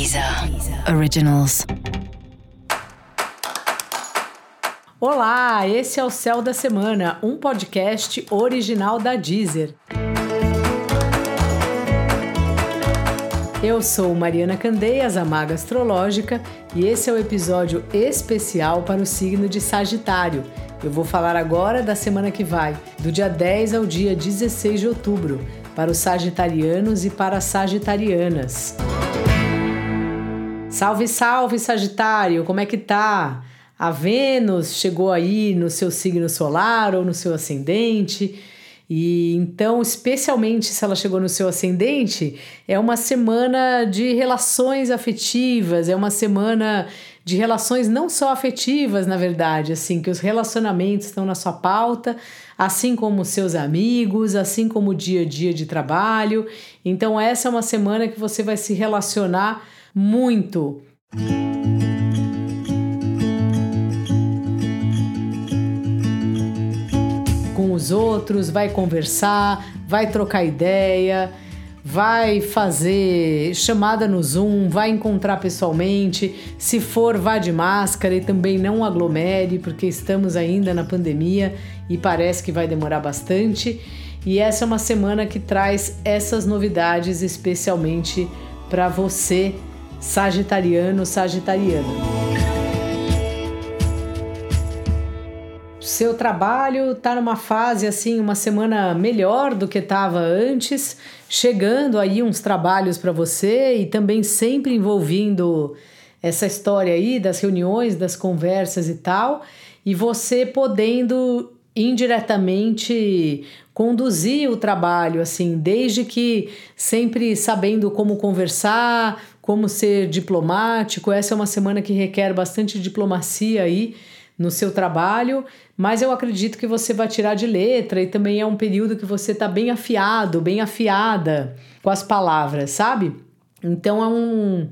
Deezer Originals. Olá, esse é o Céu da Semana, um podcast original da Deezer. Eu sou Mariana Candeias, a Maga Astrológica, e esse é o episódio especial para o signo de Sagitário. Eu vou falar agora da semana que vai, do dia 10 ao dia 16 de outubro, para os sagitarianos e para as sagitarianas. Salve, salve, Sagitário! Como é que tá? A Vênus chegou aí no seu signo solar ou no seu ascendente. E então, especialmente se ela chegou no seu ascendente, é uma semana de relações afetivas, é uma semana de relações não só afetivas, na verdade, assim, que os relacionamentos estão na sua pauta, assim como seus amigos, assim como o dia a dia de trabalho. Então, essa é uma semana que você vai se relacionar muito. Com os outros, vai conversar, vai trocar ideia, vai fazer chamada no Zoom, vai encontrar pessoalmente. Se for, vá de máscara e também não aglomere, porque estamos ainda na pandemia e parece que vai demorar bastante. E essa é uma semana que traz essas novidades especialmente para você sagitariano, sagitariana. Seu trabalho está numa fase assim, uma semana melhor do que estava antes, chegando aí uns trabalhos para você e também sempre envolvendo essa história aí das reuniões, das conversas e tal, e você podendo indiretamente conduzir o trabalho, assim, desde que sempre sabendo como conversar, como ser diplomático. Essa é uma semana que requer bastante diplomacia aí no seu trabalho, mas eu acredito que você vai tirar de letra e também é um período que você está bem afiado, bem afiada com as palavras, sabe? Então é um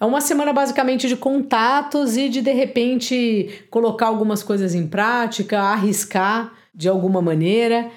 é uma semana basicamente de contatos e de de repente colocar algumas coisas em prática, arriscar de alguma maneira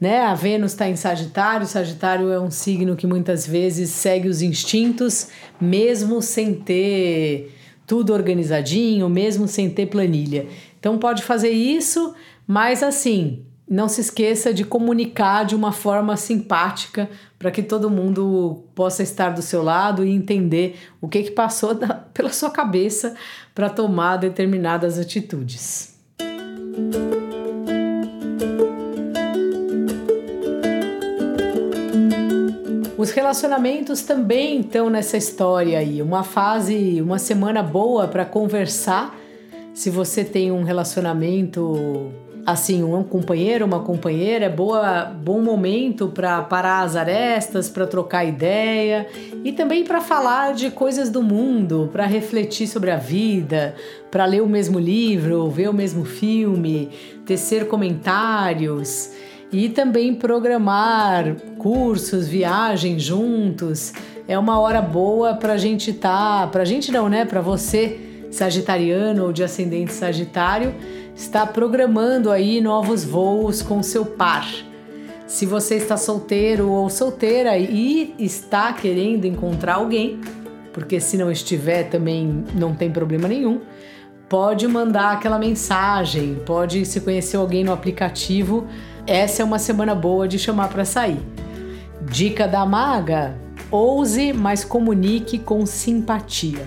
né? A Vênus está em Sagitário, Sagitário é um signo que muitas vezes segue os instintos, mesmo sem ter tudo organizadinho, mesmo sem ter planilha. Então pode fazer isso, mas assim, não se esqueça de comunicar de uma forma simpática para que todo mundo possa estar do seu lado e entender o que, que passou da, pela sua cabeça para tomar determinadas atitudes. Os relacionamentos também estão nessa história aí. Uma fase, uma semana boa para conversar. Se você tem um relacionamento assim, um companheiro, uma companheira, é boa, bom momento para parar as arestas, para trocar ideia e também para falar de coisas do mundo, para refletir sobre a vida, para ler o mesmo livro, ver o mesmo filme, tecer comentários e também programar cursos, viagens juntos. É uma hora boa para a gente tá, para a gente não, né? Para você, sagitariano ou de ascendente sagitário, está programando aí novos voos com seu par. Se você está solteiro ou solteira e está querendo encontrar alguém, porque se não estiver também não tem problema nenhum, pode mandar aquela mensagem, pode se conhecer alguém no aplicativo essa é uma semana boa de chamar para sair. Dica da maga: ouse, mas comunique com simpatia.